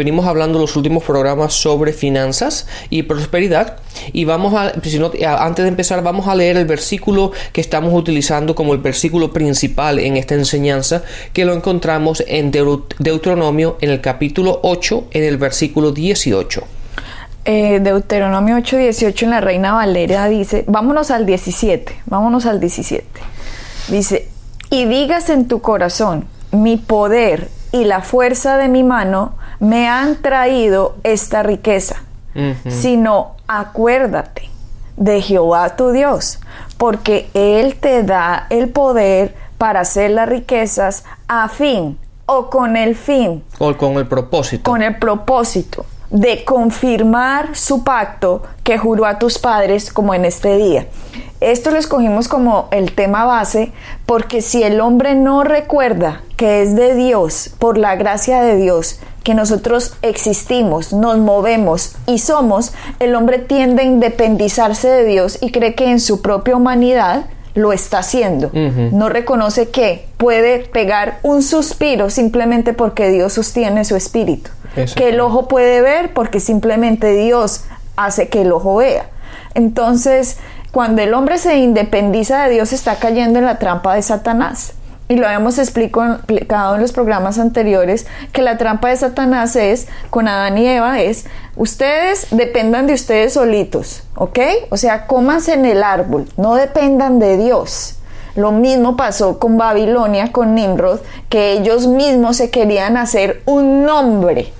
Venimos hablando los últimos programas sobre finanzas y prosperidad y vamos a, antes de empezar vamos a leer el versículo que estamos utilizando como el versículo principal en esta enseñanza que lo encontramos en Deuteronomio en el capítulo 8 en el versículo 18. Eh, Deuteronomio 8, 18 en la Reina Valeria dice, vámonos al 17, vámonos al 17. Dice, y digas en tu corazón, mi poder y la fuerza de mi mano me han traído esta riqueza, sino acuérdate de Jehová tu Dios, porque Él te da el poder para hacer las riquezas a fin o con el fin. O con el propósito. Con el propósito de confirmar su pacto que juró a tus padres como en este día. Esto lo escogimos como el tema base porque si el hombre no recuerda que es de Dios, por la gracia de Dios, que nosotros existimos, nos movemos y somos, el hombre tiende a independizarse de Dios y cree que en su propia humanidad lo está haciendo. No reconoce que puede pegar un suspiro simplemente porque Dios sostiene su espíritu. Que el ojo puede ver porque simplemente Dios hace que el ojo vea. Entonces, cuando el hombre se independiza de Dios, está cayendo en la trampa de Satanás y lo habíamos explicado en los programas anteriores, que la trampa de Satanás es, con Adán y Eva, es, ustedes dependan de ustedes solitos, ¿ok? O sea, cómanse en el árbol, no dependan de Dios. Lo mismo pasó con Babilonia, con Nimrod, que ellos mismos se querían hacer un nombre.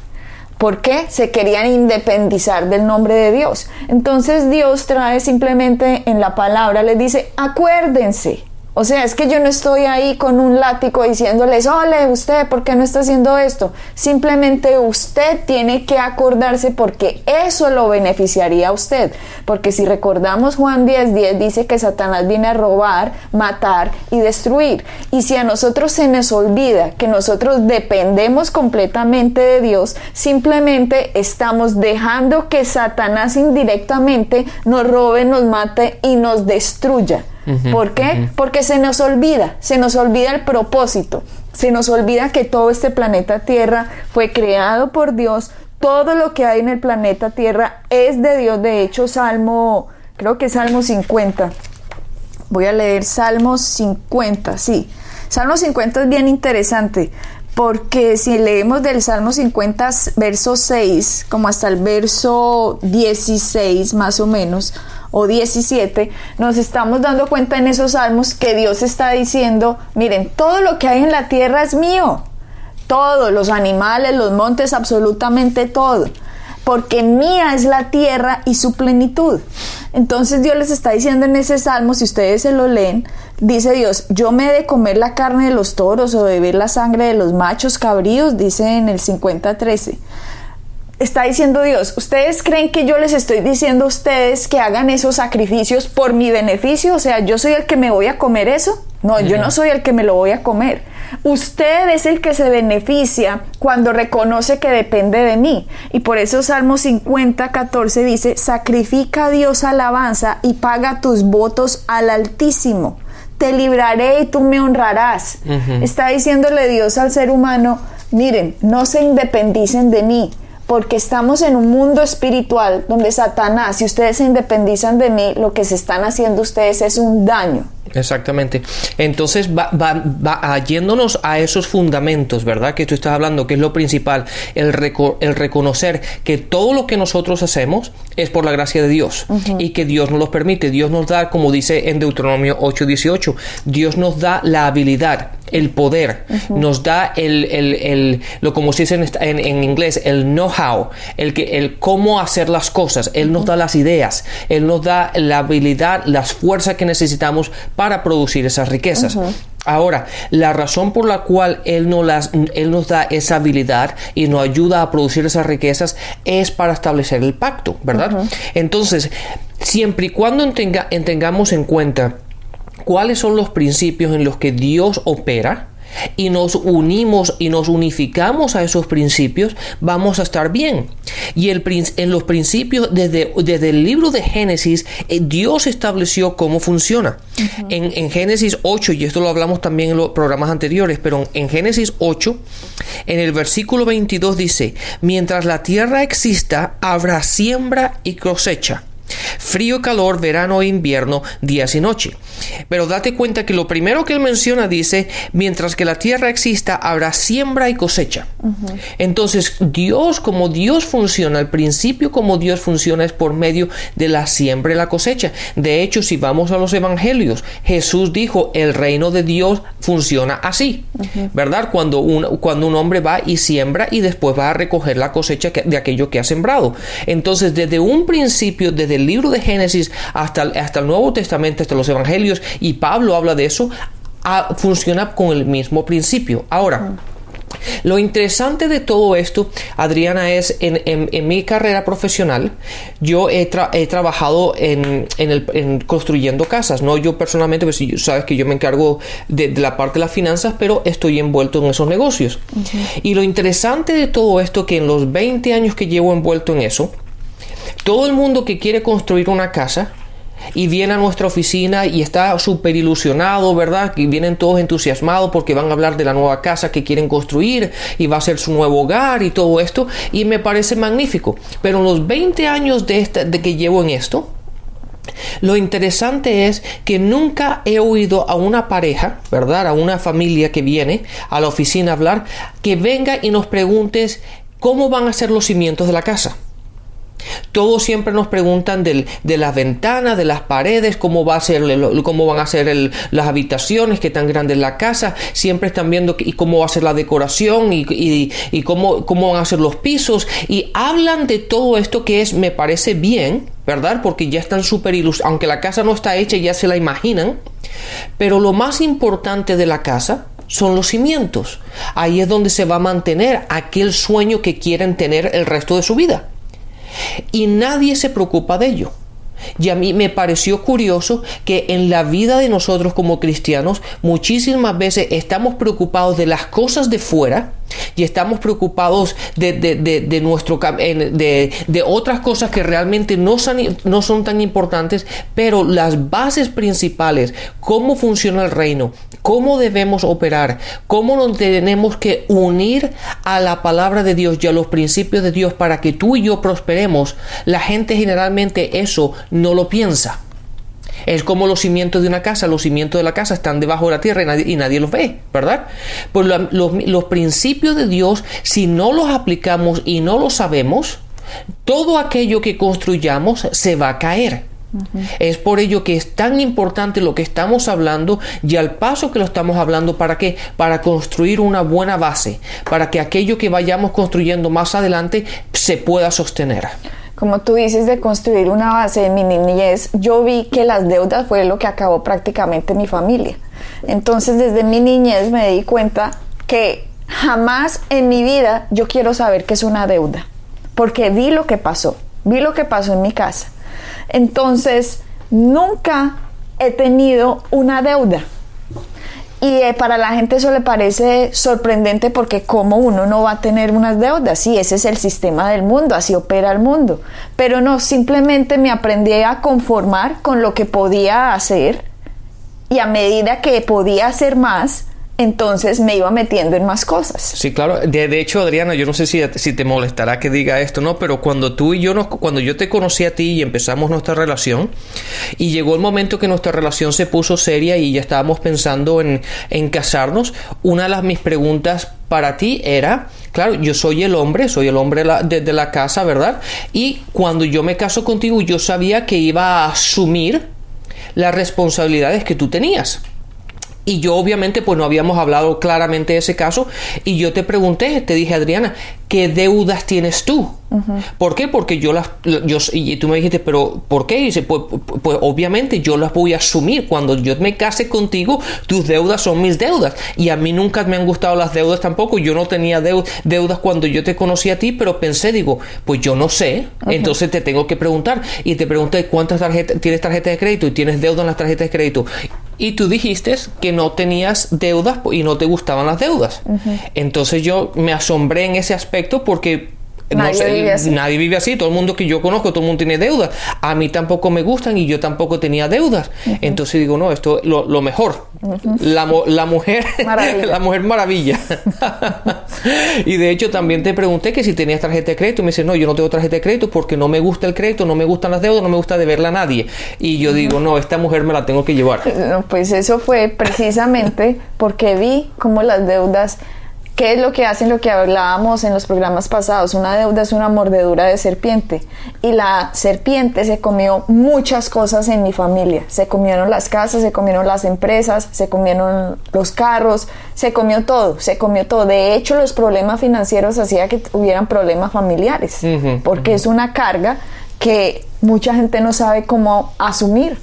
¿Por qué? Se querían independizar del nombre de Dios. Entonces Dios trae simplemente en la palabra, les dice, acuérdense, o sea, es que yo no estoy ahí con un látigo diciéndoles, ole, usted, ¿por qué no está haciendo esto? Simplemente usted tiene que acordarse porque eso lo beneficiaría a usted. Porque si recordamos Juan 10, 10 dice que Satanás viene a robar, matar y destruir. Y si a nosotros se nos olvida que nosotros dependemos completamente de Dios, simplemente estamos dejando que Satanás indirectamente nos robe, nos mate y nos destruya. ¿Por qué? Porque se nos olvida, se nos olvida el propósito, se nos olvida que todo este planeta Tierra fue creado por Dios, todo lo que hay en el planeta Tierra es de Dios, de hecho Salmo, creo que Salmo 50, voy a leer Salmo 50, sí, Salmo 50 es bien interesante, porque si leemos del Salmo 50, verso 6, como hasta el verso 16 más o menos, o 17, nos estamos dando cuenta en esos salmos que Dios está diciendo, miren, todo lo que hay en la tierra es mío, todo, los animales, los montes, absolutamente todo, porque mía es la tierra y su plenitud. Entonces Dios les está diciendo en ese salmo, si ustedes se lo leen, dice Dios, yo me he de comer la carne de los toros o de beber la sangre de los machos cabríos, dice en el 50.13 está diciendo Dios, ¿ustedes creen que yo les estoy diciendo a ustedes que hagan esos sacrificios por mi beneficio? O sea, ¿yo soy el que me voy a comer eso? No, yo no soy el que me lo voy a comer. Usted es el que se beneficia cuando reconoce que depende de mí. Y por eso Salmo 50, 14 dice, sacrifica a Dios alabanza y paga tus votos al Altísimo. Te libraré y tú me honrarás. Está diciéndole Dios al ser humano, miren, no se independicen de mí, porque estamos en un mundo espiritual donde Satanás, si ustedes se independizan de mí, lo que se están haciendo ustedes es un daño. Exactamente. Entonces, va, va, yéndonos a esos fundamentos, ¿verdad? Que tú estás hablando, que es lo principal, el, el reconocer que todo lo que nosotros hacemos es por la gracia de Dios y que Dios nos lo permite. Dios nos da, como dice en Deuteronomio 8:18, Dios nos da la habilidad el poder, nos da el, el, el, lo como se dice en, en, inglés, el know-how, el, que, el cómo hacer las cosas. Él nos da las ideas, Él nos da la habilidad, las fuerzas que necesitamos para producir esas riquezas. Ahora, la razón por la cual él, no las, él nos da esa habilidad y nos ayuda a producir esas riquezas es para establecer el pacto, ¿verdad? Entonces, siempre y cuando entendamos en cuenta cuáles son los principios en los que Dios opera, y nos unimos y nos unificamos a esos principios, vamos a estar bien. Y el, en los principios, desde, desde, el libro de Génesis, eh, Dios estableció cómo funciona. en, en, Génesis 8, y esto lo hablamos también en los programas anteriores, pero en Génesis 8, en el versículo 22 dice, mientras la tierra exista, habrá siembra y cosecha Frío, calor, verano e invierno, días y noche. Pero date cuenta que lo primero que él menciona dice, mientras que la tierra exista, habrá siembra y cosecha. Entonces, Dios, como Dios funciona, al principio como Dios funciona es por medio de la siembra y la cosecha. De hecho, si vamos a los evangelios, Jesús dijo, el reino de Dios funciona así, ¿verdad? Cuando un, cuando un hombre va y siembra y después va a recoger la cosecha de aquello que ha sembrado. Entonces, desde un principio, desde el libro de Génesis hasta, hasta el Nuevo Testamento, hasta los Evangelios, y Pablo habla de eso, funciona con el mismo principio. Ahora, lo interesante de todo esto, Adriana, es en, en, mi carrera profesional, yo he, trabajado en, el, construyendo casas, ¿no? Yo personalmente, pues sabes que yo me encargo de, la parte de las finanzas, pero estoy envuelto en esos negocios. Y lo interesante de todo esto, que en los 20 años que llevo envuelto en eso, todo el mundo que quiere construir una casa y viene a nuestra oficina y está súper ilusionado, ¿verdad? Que vienen todos entusiasmados porque van a hablar de la nueva casa que quieren construir y va a ser su nuevo hogar y todo esto. Y me parece magnífico. Pero en los 20 años de, de que llevo en esto, lo interesante es que nunca he oído a una pareja, ¿verdad? A una familia que viene a la oficina a hablar, que venga y nos preguntes cómo van a ser los cimientos de la casa. Todos siempre nos preguntan de las ventanas, de las paredes, cómo, va a ser, cómo van a ser las habitaciones, qué tan grande es la casa. Siempre están viendo y cómo va a ser la decoración y, cómo, cómo, van a ser los pisos. Y hablan de todo esto que es, me parece bien, ¿verdad? Porque ya están súper ilusionados. Aunque la casa no está hecha, ya se la imaginan. Pero lo más importante de la casa son los cimientos. Ahí es donde se va a mantener aquel sueño que quieren tener el resto de su vida y nadie se preocupa de ello. Y a mí me pareció curioso que en la vida de nosotros como cristianos muchísimas veces estamos preocupados de las cosas de fuera y estamos preocupados de, de, nuestro de, de, otras cosas que realmente no son, no son tan importantes, pero las bases principales, cómo funciona el reino, cómo debemos operar, cómo nos tenemos que unir a la palabra de Dios y a los principios de Dios para que tú y yo prosperemos, la gente generalmente eso no lo piensa. Es como los cimientos de una casa, los cimientos de la casa están debajo de la tierra y nadie, los ve, ¿verdad? Pues los, principios de Dios, si no los aplicamos y no los sabemos, todo aquello que construyamos se va a caer. Es por ello que es tan importante lo que estamos hablando y al paso que lo estamos hablando, ¿para qué? Para construir una buena base, para que aquello que vayamos construyendo más adelante se pueda sostener como tú dices, de construir una base de mi niñez, yo vi que las deudas fue lo que acabó prácticamente mi familia. Entonces, desde mi niñez me di cuenta que jamás en mi vida yo quiero saber qué es una deuda, porque vi lo que pasó, vi lo que pasó en mi casa. Entonces, nunca he tenido una deuda. Y eh, para la gente eso le parece sorprendente porque como uno no va a tener unas deudas, sí, ese es el sistema del mundo, así opera el mundo. Pero no, simplemente me aprendí a conformar con lo que podía hacer y a medida que podía hacer más, entonces me iba metiendo en más cosas. Sí, claro. De, hecho, Adriana, yo no sé si, si, te molestará que diga esto, ¿no? Pero cuando tú y yo, nos, cuando yo te conocí a ti y empezamos nuestra relación, y llegó el momento que nuestra relación se puso seria y ya estábamos pensando en, en casarnos, una de las mis preguntas para ti era, claro, yo soy el hombre, soy el hombre de, de la casa, ¿verdad? Y cuando yo me caso contigo, yo sabía que iba a asumir las responsabilidades que tú tenías. Y yo obviamente pues no habíamos hablado claramente de ese caso. Y yo te pregunté, te dije Adriana, ¿qué deudas tienes tú? ¿Por qué? Porque yo las, yo, y tú me dijiste, pero ¿por qué? Y dice, pues, pues, obviamente yo las voy a asumir. Cuando yo me case contigo, tus deudas son mis deudas. Y a mí nunca me han gustado las deudas tampoco. Yo no tenía deudas cuando yo te conocí a ti, pero pensé, digo, pues yo no sé. Entonces te tengo que preguntar. Y te pregunté, ¿cuántas tarjetas, tienes tarjeta de crédito? Y tienes deuda en las tarjetas de crédito. Y tú dijiste que no tenías deudas y no te gustaban las deudas. Entonces yo me asombré en ese aspecto porque Nadie, vive así. nadie vive así. Todo el mundo que yo conozco, todo el mundo tiene deudas. A mí tampoco me gustan y yo tampoco tenía deudas. Entonces digo, no, esto es lo, mejor. la, la, mujer, maravilla. la mujer maravilla. y de hecho también te pregunté que si tenías tarjeta de crédito. Y me dice, no, yo no tengo tarjeta de crédito porque no me gusta el crédito, no me gustan las deudas, no me gusta deberla a nadie. Y yo digo, no, esta mujer me la tengo que llevar. pues eso fue precisamente porque vi cómo las deudas ¿Qué es lo que hacen lo que hablábamos en los programas pasados? Una deuda es una mordedura de serpiente. Y la serpiente se comió muchas cosas en mi familia. Se comieron las casas, se comieron las empresas, se comieron los carros, se comió todo, se comió todo. De hecho, los problemas financieros hacían que hubieran problemas familiares, porque es una carga que mucha gente no sabe cómo asumir.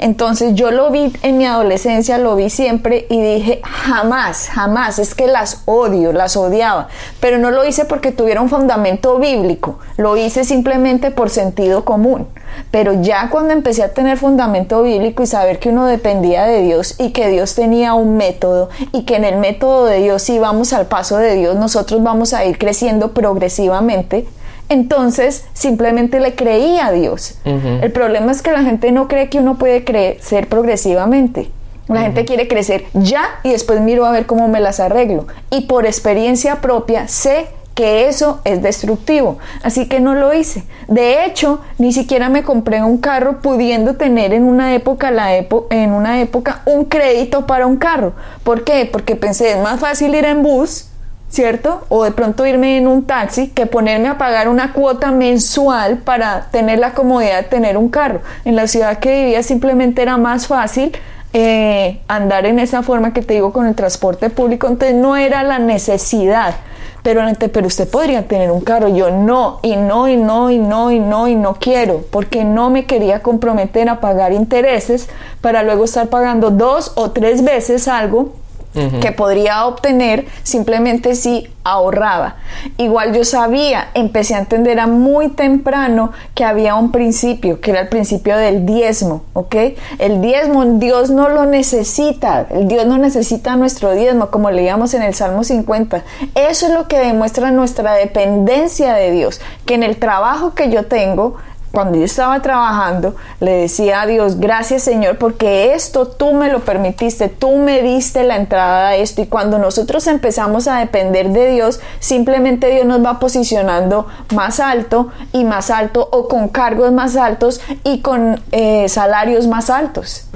Entonces yo lo vi en mi adolescencia, lo vi siempre y dije, jamás, jamás, es que las odio, las odiaba, pero no lo hice porque tuviera un fundamento bíblico, lo hice simplemente por sentido común. Pero ya cuando empecé a tener fundamento bíblico y saber que uno dependía de Dios y que Dios tenía un método y que en el método de Dios si vamos al paso de Dios, nosotros vamos a ir creciendo progresivamente, entonces simplemente le creía a Dios. El problema es que la gente no cree que uno puede crecer progresivamente. La gente quiere crecer ya y después miro a ver cómo me las arreglo. Y por experiencia propia sé que eso es destructivo. Así que no lo hice. De hecho, ni siquiera me compré un carro pudiendo tener en una época, la en una época un crédito para un carro. ¿Por qué? Porque pensé, es más fácil ir en bus ¿cierto? O de pronto irme en un taxi que ponerme a pagar una cuota mensual para tener la comodidad de tener un carro. En la ciudad que vivía simplemente era más fácil eh, andar en esa forma que te digo con el transporte público, entonces no era la necesidad. Pero, pero usted podría tener un carro, yo no, y no, y no, y no, y no, y no quiero, porque no me quería comprometer a pagar intereses para luego estar pagando dos o tres veces algo que podría obtener simplemente si ahorraba. Igual yo sabía, empecé a entender a muy temprano que había un principio, que era el principio del diezmo, ¿ok? El diezmo Dios no lo necesita, el Dios no necesita nuestro diezmo, como leíamos en el Salmo 50. Eso es lo que demuestra nuestra dependencia de Dios, que en el trabajo que yo tengo, cuando yo estaba trabajando, le decía a Dios, gracias Señor, porque esto tú me lo permitiste, tú me diste la entrada a esto. Y cuando nosotros empezamos a depender de Dios, simplemente Dios nos va posicionando más alto y más alto o con cargos más altos y con eh, salarios más altos.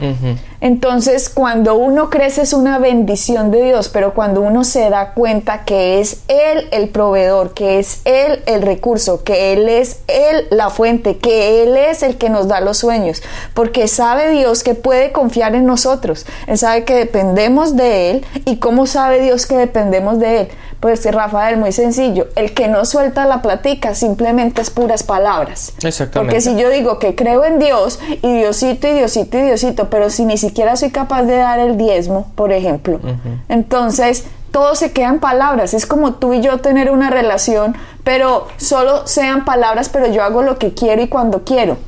Entonces, cuando uno crece es una bendición de Dios, pero cuando uno se da cuenta que es Él el proveedor, que es Él el recurso, que Él es Él la fuente, que Él es el que nos da los sueños, porque sabe Dios que puede confiar en nosotros, Él sabe que dependemos de Él y cómo sabe Dios que dependemos de Él. Pues Rafael, muy sencillo, el que no suelta la platica simplemente es puras palabras. Exactamente. Porque si yo digo que creo en Dios y Diosito y Diosito y Diosito, pero si ni siquiera soy capaz de dar el diezmo, por ejemplo, entonces todo se queda en palabras. Es como tú y yo tener una relación, pero solo sean palabras, pero yo hago lo que quiero y cuando quiero.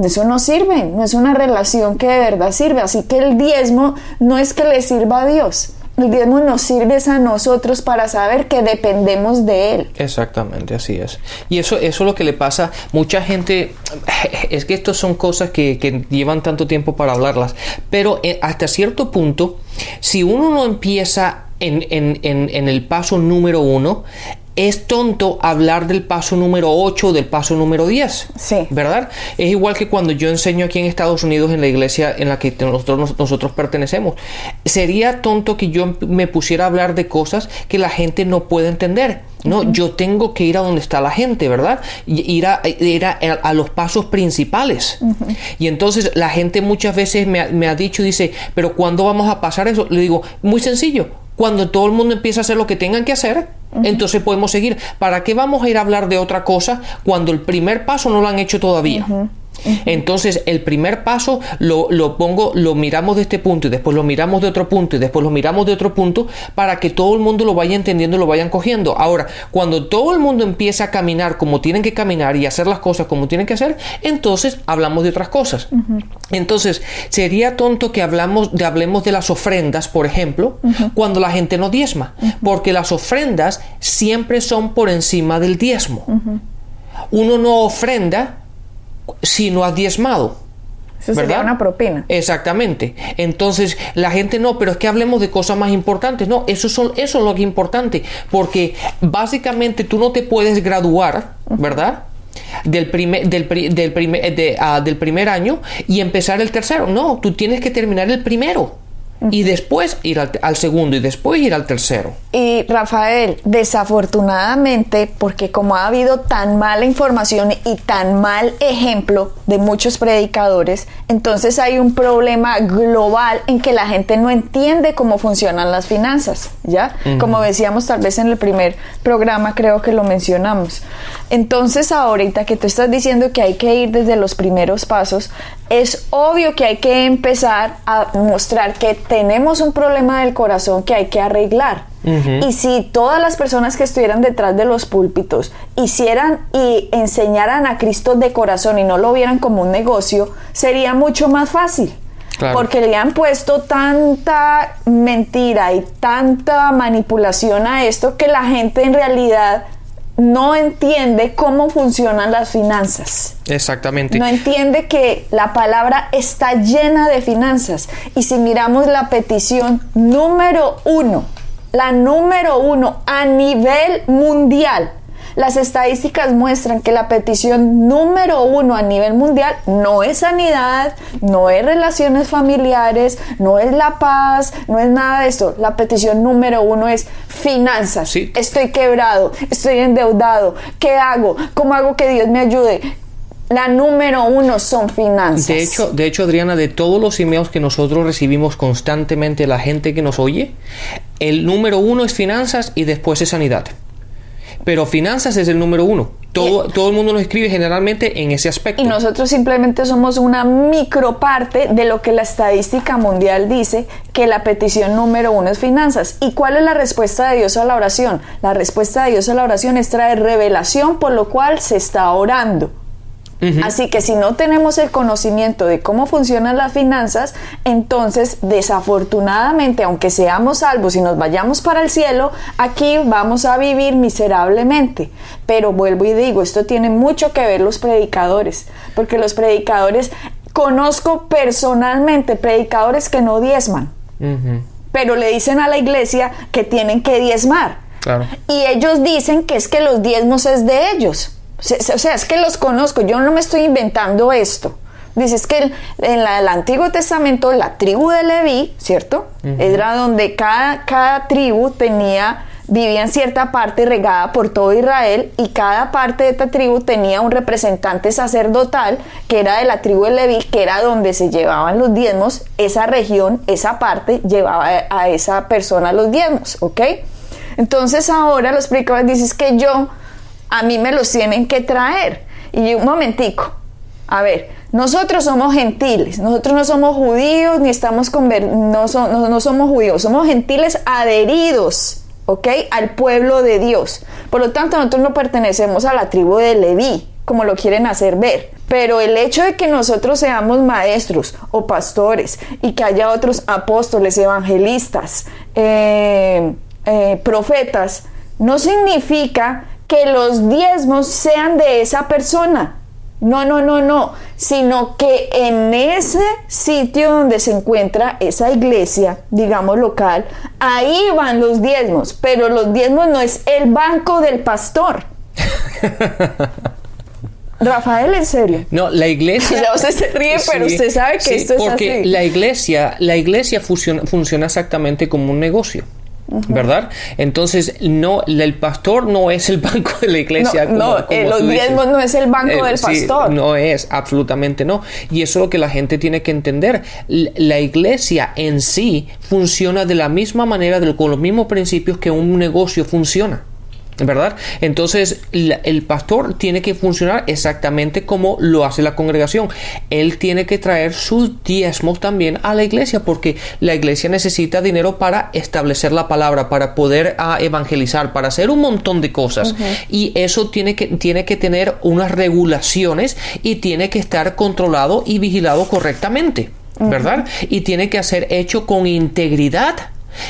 Eso no sirve, no es una relación que de verdad sirve. Así que el diezmo no es que le sirva a Dios, el diezmo nos sirve a nosotros para saber que dependemos de Él. Exactamente, así es. Y eso, eso es lo que le pasa. Mucha gente, es que estas son cosas que, llevan tanto tiempo para hablarlas, pero eh, hasta cierto punto, si uno no empieza en, en, en, el paso número uno, es tonto hablar del paso número 8 o del paso número 10. Sí. ¿Verdad? Es igual que cuando yo enseño aquí en Estados Unidos en la iglesia en la que nosotros, nosotros pertenecemos. Sería tonto que yo me pusiera a hablar de cosas que la gente no puede entender. No, yo tengo que ir a donde está la gente, ¿verdad? Ir a, ir a, los pasos principales. Y entonces la gente muchas veces me ha, me ha dicho, dice, pero ¿cuándo vamos a pasar eso? Le digo, muy sencillo, cuando todo el mundo empieza a hacer lo que tengan que hacer, entonces podemos seguir. ¿Para qué vamos a ir a hablar de otra cosa cuando el primer paso no lo han hecho todavía? Entonces, el primer paso lo, lo, pongo, lo miramos de este punto y después lo miramos de otro punto y después lo miramos de otro punto para que todo el mundo lo vaya entendiendo lo vayan cogiendo. Ahora, cuando todo el mundo empieza a caminar como tienen que caminar y hacer las cosas como tienen que hacer, entonces hablamos de otras cosas. Entonces, sería tonto que hablamos de, hablemos de las ofrendas, por ejemplo, cuando la gente no diezma, porque las ofrendas siempre son por encima del diezmo. Uno no ofrenda si no has diezmado. Eso sería una propina. Exactamente. Entonces, la gente no, pero es que hablemos de cosas más importantes. No, eso, son, eso es lo que es importante. Porque básicamente tú no te puedes graduar, ¿verdad? Del primer, del, del, primer, ah, del primer año y empezar el tercero. No, tú tienes que terminar el primero y después ir al, segundo y después ir al tercero. Y Rafael, desafortunadamente, porque como ha habido tan mala información y tan mal ejemplo de muchos predicadores, entonces hay un problema global en que la gente no entiende cómo funcionan las finanzas, ¿ya? Como decíamos tal vez en el primer programa, creo que lo mencionamos. Entonces ahorita que tú estás diciendo que hay que ir desde los primeros pasos, es obvio que hay que empezar a mostrar que tenemos un problema del corazón que hay que arreglar. Y si todas las personas que estuvieran detrás de los púlpitos hicieran y enseñaran a Cristo de corazón y no lo vieran como un negocio, sería mucho más fácil. Porque le han puesto tanta mentira y tanta manipulación a esto que la gente en realidad no entiende cómo funcionan las finanzas. Exactamente. No entiende que la palabra está llena de finanzas. Y si miramos la petición número uno, la número uno a nivel mundial, las estadísticas muestran que la petición número uno a nivel mundial no es sanidad, no es relaciones familiares, no es la paz, no es nada de esto. La petición número uno es finanzas. Estoy quebrado, estoy endeudado. ¿Qué hago? ¿Cómo hago que Dios me ayude? La número uno son finanzas. De hecho, de hecho, Adriana, de todos los emails que nosotros recibimos constantemente, la gente que nos oye, el número uno es finanzas y después es sanidad. Pero finanzas es el número uno. Todo, todo el mundo nos escribe generalmente en ese aspecto. Y nosotros simplemente somos una microparte de lo que la estadística mundial dice que la petición número uno es finanzas. ¿Y cuál es la respuesta de Dios a la oración? La respuesta de Dios a la oración es traer revelación por lo cual se está orando. Así que si no tenemos el conocimiento de cómo funcionan las finanzas, entonces desafortunadamente, aunque seamos salvos y nos vayamos para el cielo, aquí vamos a vivir miserablemente. Pero vuelvo y digo, esto tiene mucho que ver los predicadores, porque los predicadores, conozco personalmente predicadores que no diezman, pero le dicen a la iglesia que tienen que diezmar. Y ellos dicen que es que los diezmos es de ellos. O sea, es que los conozco, yo no me estoy inventando esto. Dices que en el Antiguo Testamento la tribu de Leví, ¿cierto? Era donde cada, cada tribu tenía, vivía en cierta parte regada por todo Israel y cada parte de esta tribu tenía un representante sacerdotal que era de la tribu de Leví, que era donde se llevaban los diezmos. Esa región, esa parte, llevaba a esa persona los diezmos, ¿ok? Entonces ahora los predicadores dices que yo a mí me los tienen que traer. Y un momentico, a ver, nosotros somos gentiles, nosotros no somos judíos ni estamos no, no, somos judíos, somos gentiles adheridos, ¿ok? Al pueblo de Dios. Por lo tanto, nosotros no pertenecemos a la tribu de Leví, como lo quieren hacer ver. Pero el hecho de que nosotros seamos maestros o pastores y que haya otros apóstoles, evangelistas, eh, eh, profetas, no significa que los diezmos sean de esa persona. No, no, no, no, sino que en ese sitio donde se encuentra esa iglesia, digamos local, ahí van los diezmos, pero los diezmos no es el banco del pastor. Rafael, en serio. No, la iglesia. Usted se ríe, pero usted sabe que sí, esto es porque así. la iglesia, la iglesia funciona, funciona exactamente como un negocio. ¿Verdad? Entonces, no, el pastor no es el banco de la iglesia. No, como- no, como eh, los diezmos no es el banco Eh, del sí, pastor. no es, absolutamente no. Y eso es lo que la gente tiene que entender. La iglesia en sí funciona de la misma manera, de- con los mismos principios que un negocio funciona. ¿Verdad? Entonces, la- el pastor tiene que funcionar exactamente como lo hace la congregación. Él tiene que traer sus diezmos también a la iglesia, porque la iglesia necesita dinero para establecer la palabra, para poder ah, evangelizar, para hacer un montón de cosas. Y eso tiene que, tiene que tener unas regulaciones y tiene que estar controlado y vigilado correctamente. ¿Verdad? Y tiene que ser hecho con integridad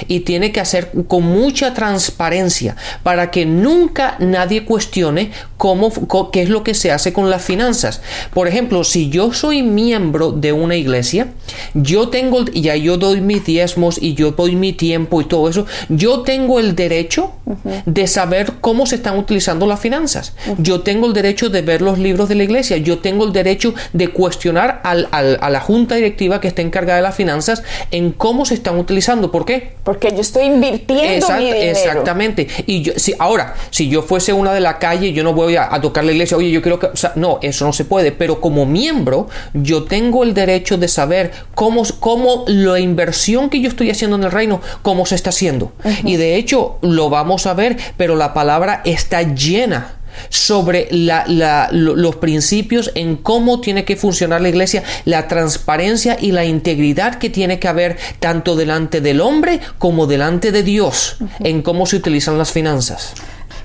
y tiene que hacer con mucha transparencia para que nunca nadie cuestione cómo, qué es lo que se hace con las finanzas. Por ejemplo, si yo soy miembro de una iglesia, yo tengo, ya yo doy mis diezmos y yo doy mi tiempo y todo eso, yo tengo el derecho de saber cómo se están utilizando las finanzas. Yo tengo el derecho de ver los libros de la iglesia. Yo tengo el derecho de cuestionar al- al- a la junta directiva que está encargada de las finanzas en cómo se están utilizando. ¿Por qué? Porque yo estoy invirtiendo Exact- mi dinero. Exactamente. Y yo, si, ahora, si yo fuese una de la calle, yo no voy a, a tocar la iglesia, oye, yo quiero que. o sea, no, eso no se puede. Pero como miembro, yo tengo el derecho de saber cómo, cómo la inversión que yo estoy haciendo en el reino, cómo se está haciendo. Y de hecho, lo vamos a ver, pero la palabra está llena sobre la- la- lo- los principios en cómo tiene que funcionar la iglesia, la transparencia y la integridad que tiene que haber tanto delante del hombre como delante de Dios en cómo se utilizan las finanzas.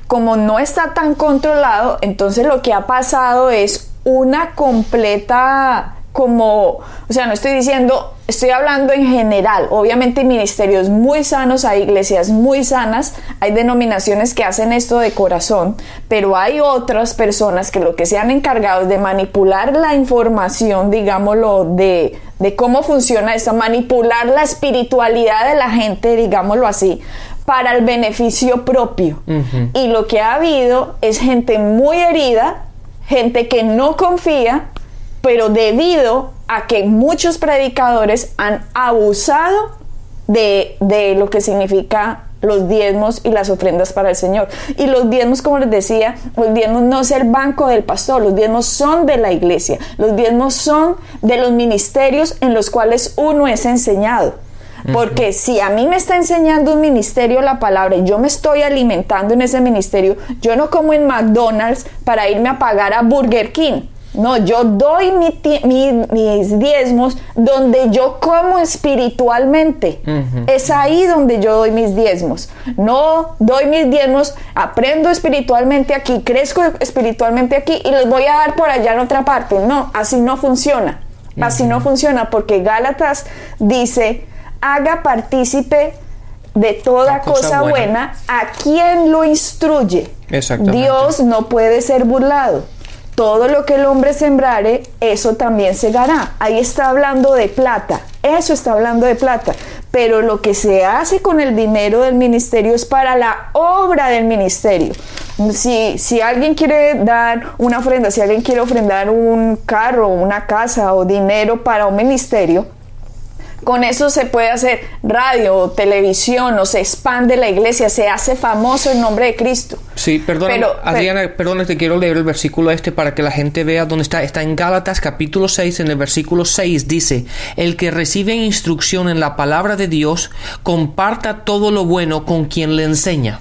como no está tan controlado, entonces lo que ha pasado es una completa como, o sea, no estoy diciendo, estoy hablando en general. Obviamente hay ministerios muy sanos, hay iglesias muy sanas, hay denominaciones que hacen esto de corazón, pero hay otras personas que lo que se han encargado es de manipular la información, digámoslo, de, de cómo funciona esto, manipular la espiritualidad de la gente, digámoslo así, para el beneficio propio. Y lo que ha habido es gente muy herida, gente que no confía, pero debido a que muchos predicadores han abusado de, de lo que significa los diezmos y las ofrendas para el Señor. Y los diezmos, como les decía, los diezmos no es el banco del pastor, los diezmos son de la iglesia, los diezmos son de los ministerios en los cuales uno es enseñado. Porque si a mí me está enseñando un ministerio la palabra y yo me estoy alimentando en ese ministerio, yo no como en McDonald's para irme a pagar a Burger King. No, yo doy mi mis diezmos donde yo como espiritualmente. Es ahí donde yo doy mis diezmos. No doy mis diezmos, aprendo espiritualmente aquí, crezco espiritualmente aquí y los voy a dar por allá en otra parte. No, así no funciona. Así no funciona porque Gálatas dice, haga partícipe de toda cosa cosa, buena. buena a quien lo instruye. Exactamente. Dios no puede ser burlado. Todo lo que el hombre sembrare, eso también segará. Ahí está hablando de plata. Eso está hablando de plata. Pero lo que se hace con el dinero del ministerio es para la obra del ministerio. Si, si alguien quiere dar una ofrenda, si alguien quiere ofrendar un carro, una casa o dinero para un ministerio, con eso se puede hacer radio o televisión o se expande la iglesia, se hace famoso el nombre de Cristo. Sí, Pero- Adriana, perdona, te quiero leer el versículo este para que la gente vea dónde está. Está en Gálatas capítulo 6, en el versículo 6 dice, el que recibe instrucción en la palabra de Dios, comparta todo lo bueno con quien le enseña.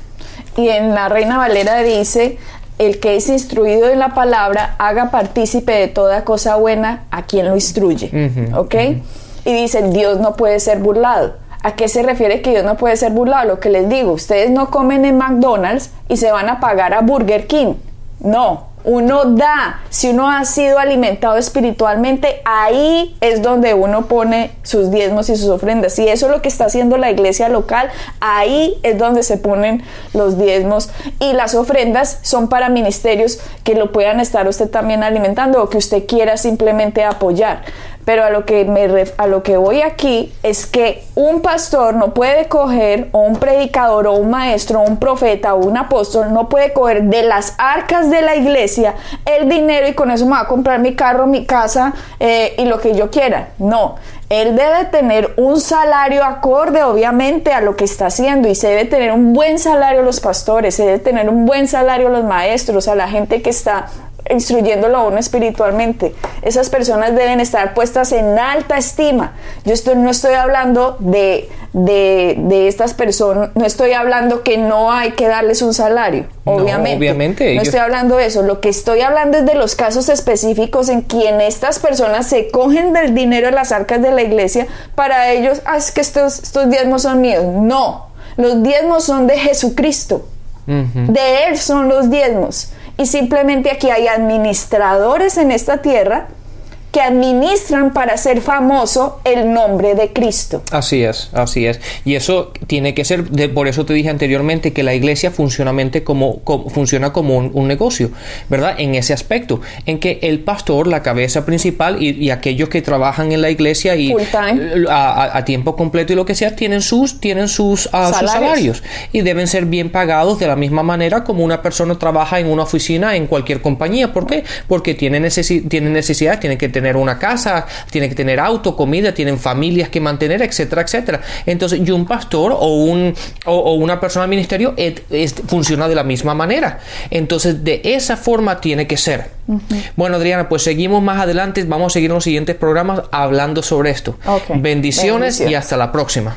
Y en la Reina Valera dice, el que es instruido en la palabra, haga partícipe de toda cosa buena a quien lo instruye. ¿Ok? Y dice, Dios no puede ser burlado. ¿A qué se refiere que Dios no puede ser burlado? Lo que les digo, ustedes no comen en McDonald's y se van a pagar a Burger King. No, uno da, si uno ha sido alimentado espiritualmente, ahí es donde uno pone sus diezmos y sus ofrendas. Y eso es lo que está haciendo la iglesia local, ahí es donde se ponen los diezmos y las ofrendas son para ministerios que lo puedan estar usted también alimentando o que usted quiera simplemente apoyar. Pero a lo que me a lo que voy aquí es que un pastor no puede coger o un predicador o un maestro o un profeta o un apóstol no puede coger de las arcas de la iglesia el dinero y con eso me va a comprar mi carro, mi casa eh, y lo que yo quiera. No, él debe tener un salario acorde, obviamente, a lo que está haciendo y se debe tener un buen salario los pastores, se debe tener un buen salario los maestros, a la gente que está instruyéndolo a uno espiritualmente. Esas personas deben estar puestas en alta estima. Yo estoy, no estoy hablando de, de, estas personas, no estoy hablando que no hay que darles un salario, obviamente. No, obviamente. No estoy hablando de eso. Lo que estoy hablando es de los casos específicos en quien estas personas se cogen del dinero de las arcas de la iglesia para ellos, ah, es que estos, estos diezmos son míos. No, los diezmos son de Jesucristo. De Él son los diezmos. Y simplemente aquí hay administradores en esta tierra que administran para ser famoso el nombre de Cristo. Así es, así es. Y eso tiene que ser, de, por eso te dije anteriormente que la iglesia como, como funciona como un, negocio, ¿verdad? En ese aspecto, en que el pastor, la cabeza principal y, aquellos que trabajan en la iglesia y a, tiempo completo y lo que sea, tienen sus, tienen sus, ah, salarios. sus salarios y deben ser bien pagados de la misma manera como una persona trabaja en una oficina en cualquier compañía. ¿Por qué? Porque tienen, necesi tienen necesidades, tienen que tener una casa, tiene que tener auto, comida, tienen familias que mantener, etcétera, etcétera. Entonces, y un pastor o, un, o, una persona del ministerio funciona de la misma manera. Entonces, de esa forma tiene que ser. Bueno, Adriana, pues seguimos más adelante. Vamos a seguir en los siguientes programas hablando sobre esto. Bendiciones y hasta la próxima.